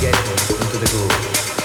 get into the groove.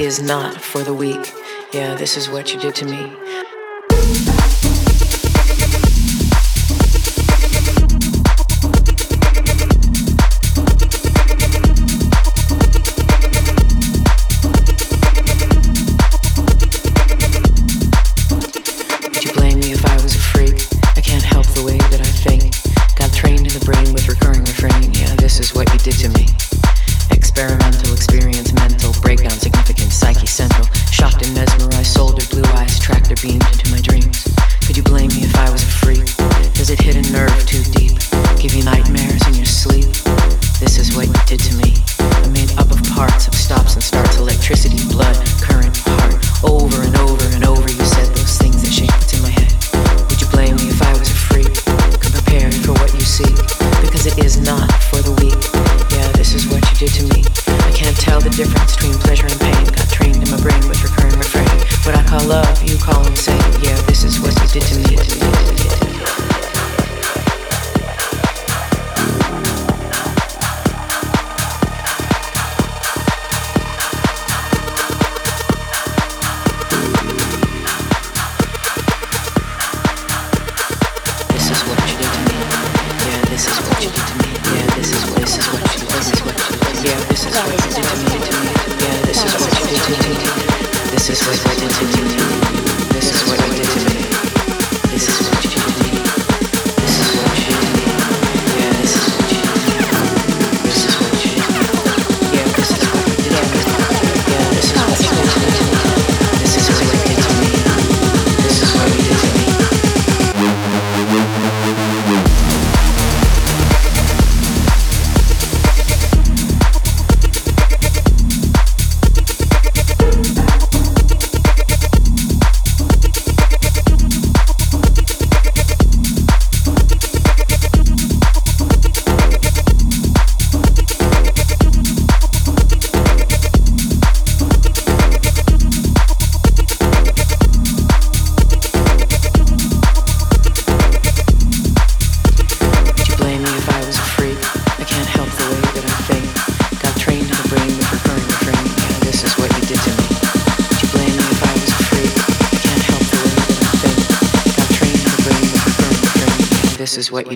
Is not for the weak. Yeah, this is what you did to me.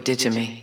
Did to me.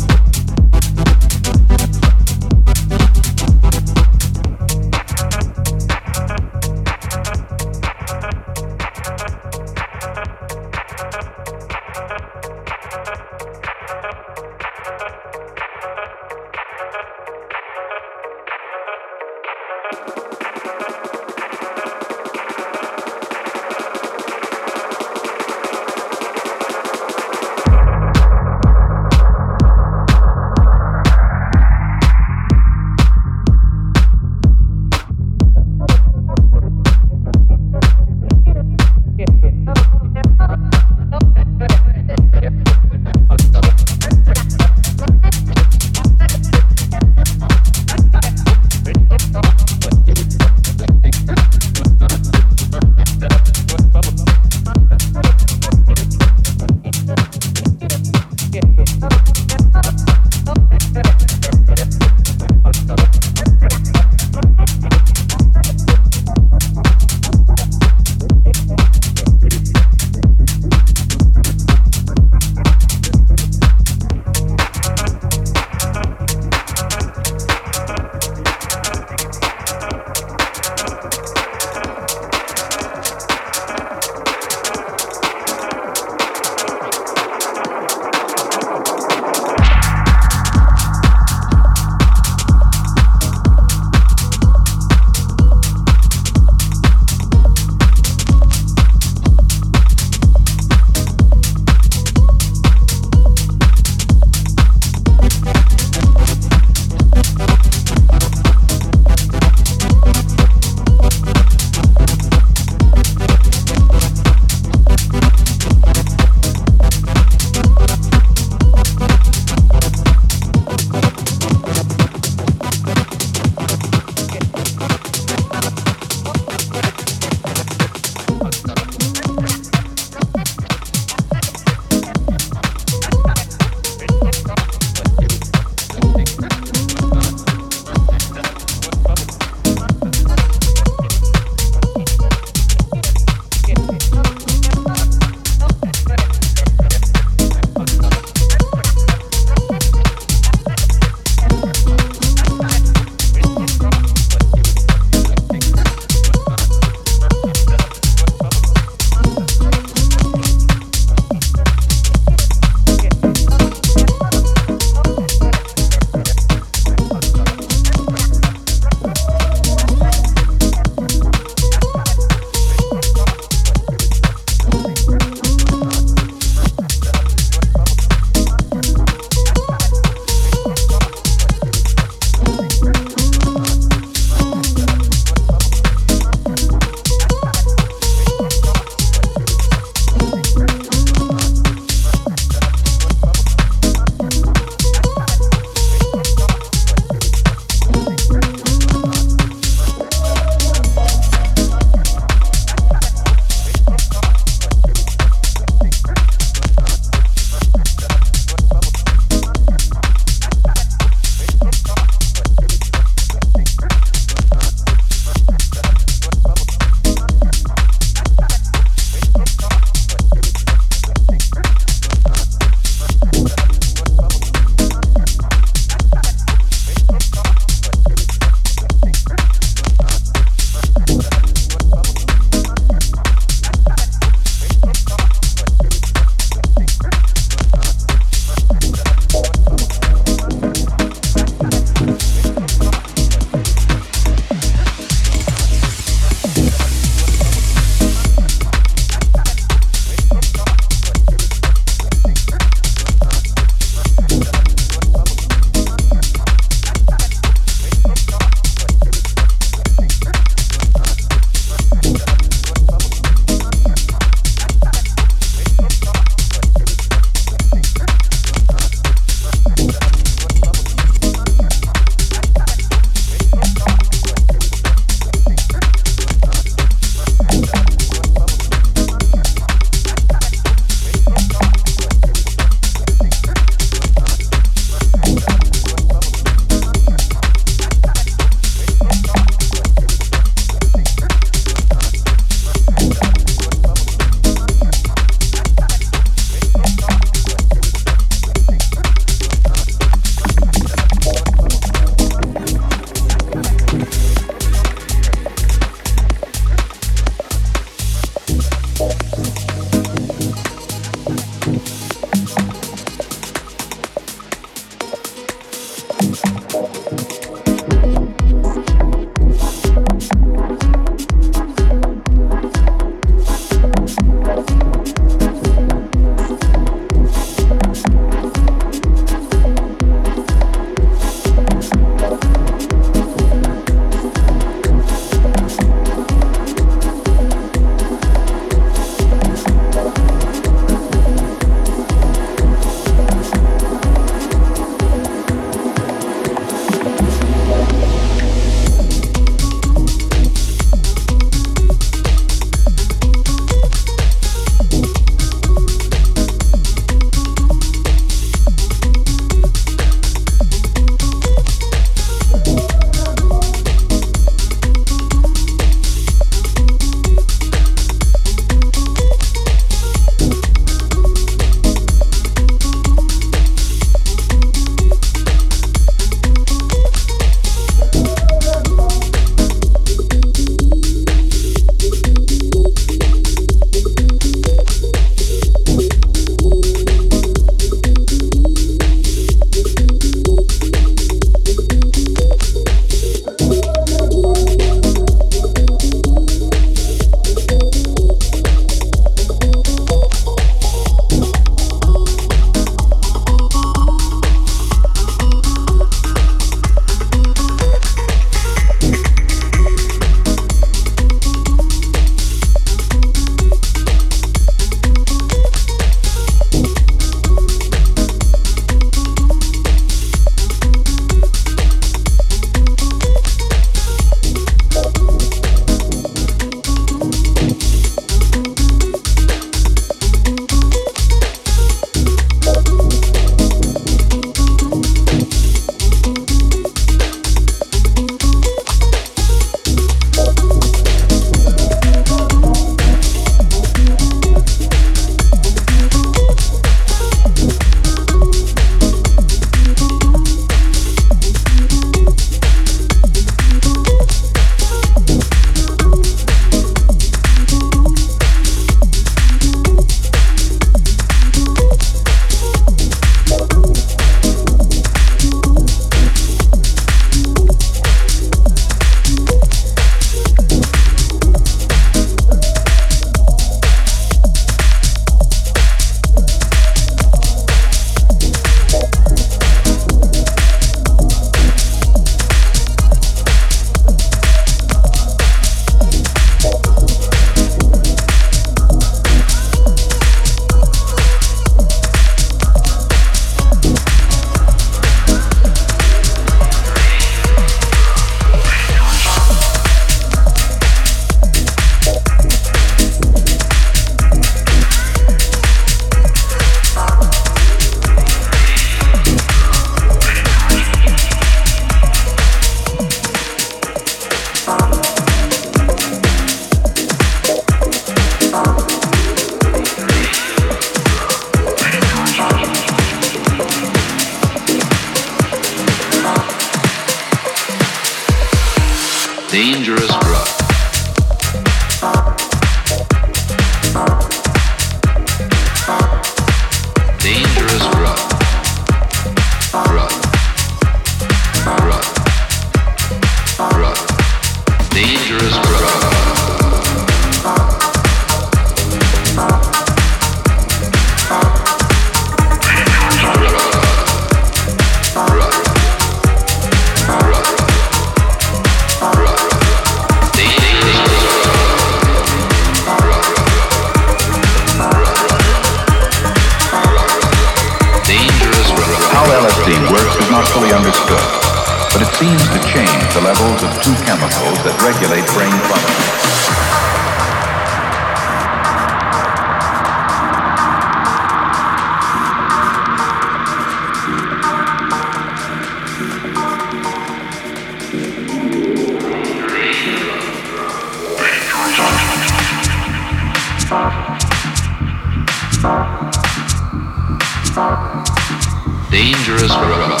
Dangerous Rod.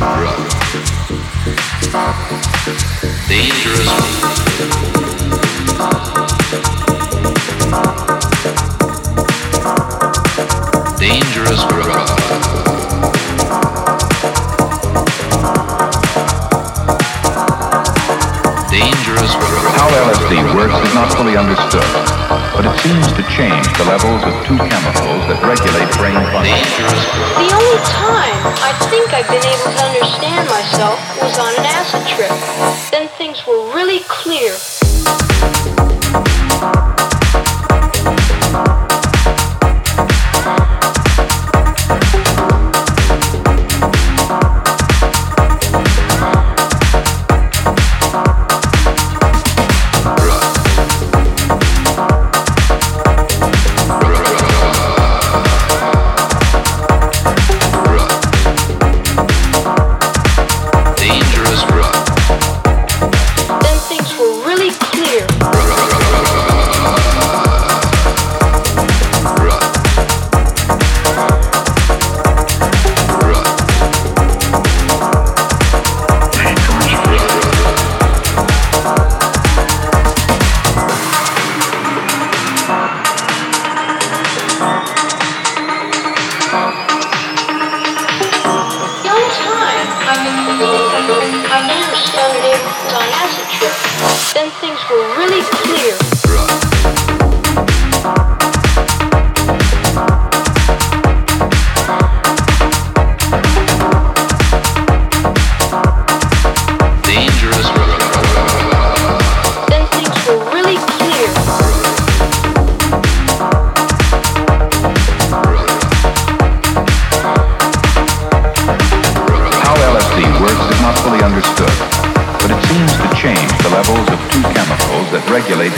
Rod. Dangerous. Dangerous Rod. How LSD works is not fully understood, but it seems to change the levels of two chemicals that regulate brain function. The only time I think I've been able to understand myself was on an acid trip. Then things were really clear.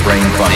brain fun.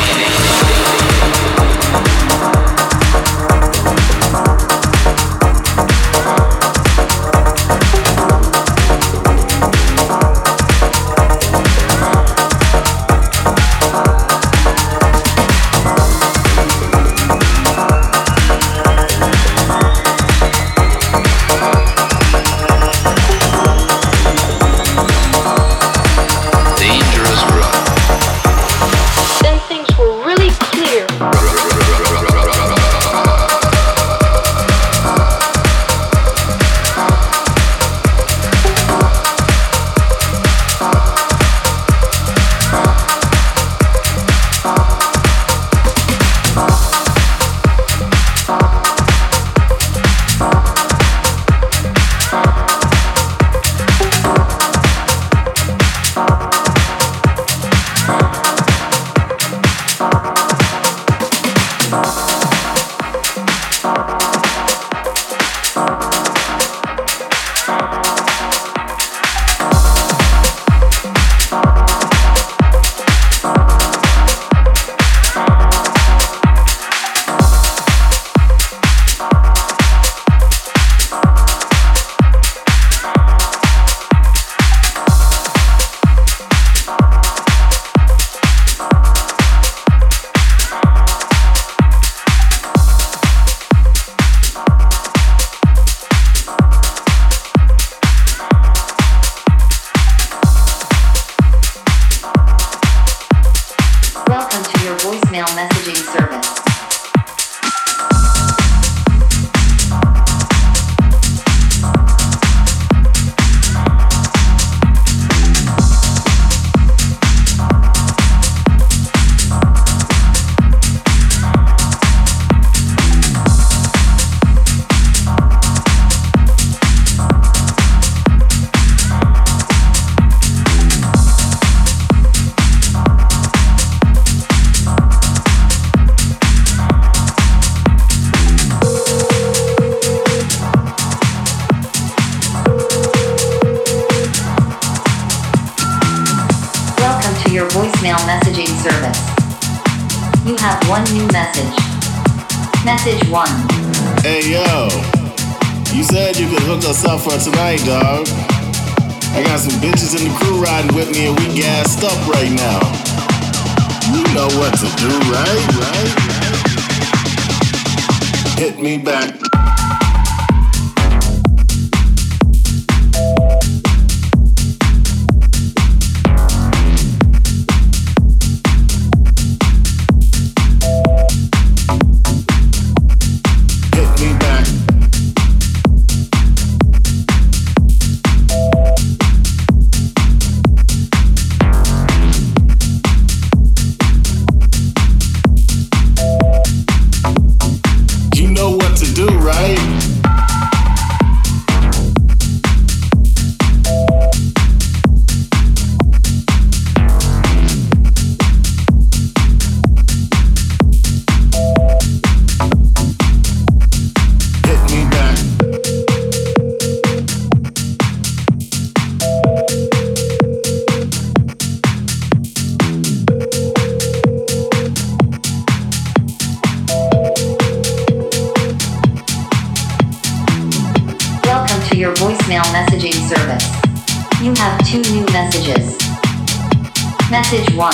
Message 1.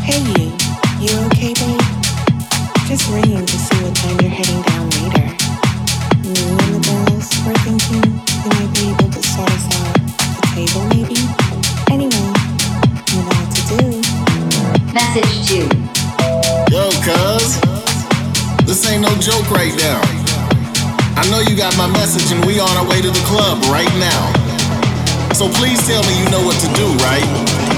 Hey you, you okay, babe? Just ringing to see what time you're heading down later. Me and the girls were thinking you might be able to sort us out at the table, maybe. Anyway, you know what to do. Message 2. Yo, cuz. This ain't no joke right now. I know you got my message and we on our way to the club right now. So please tell me you know what to do, right?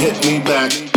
Hit me back.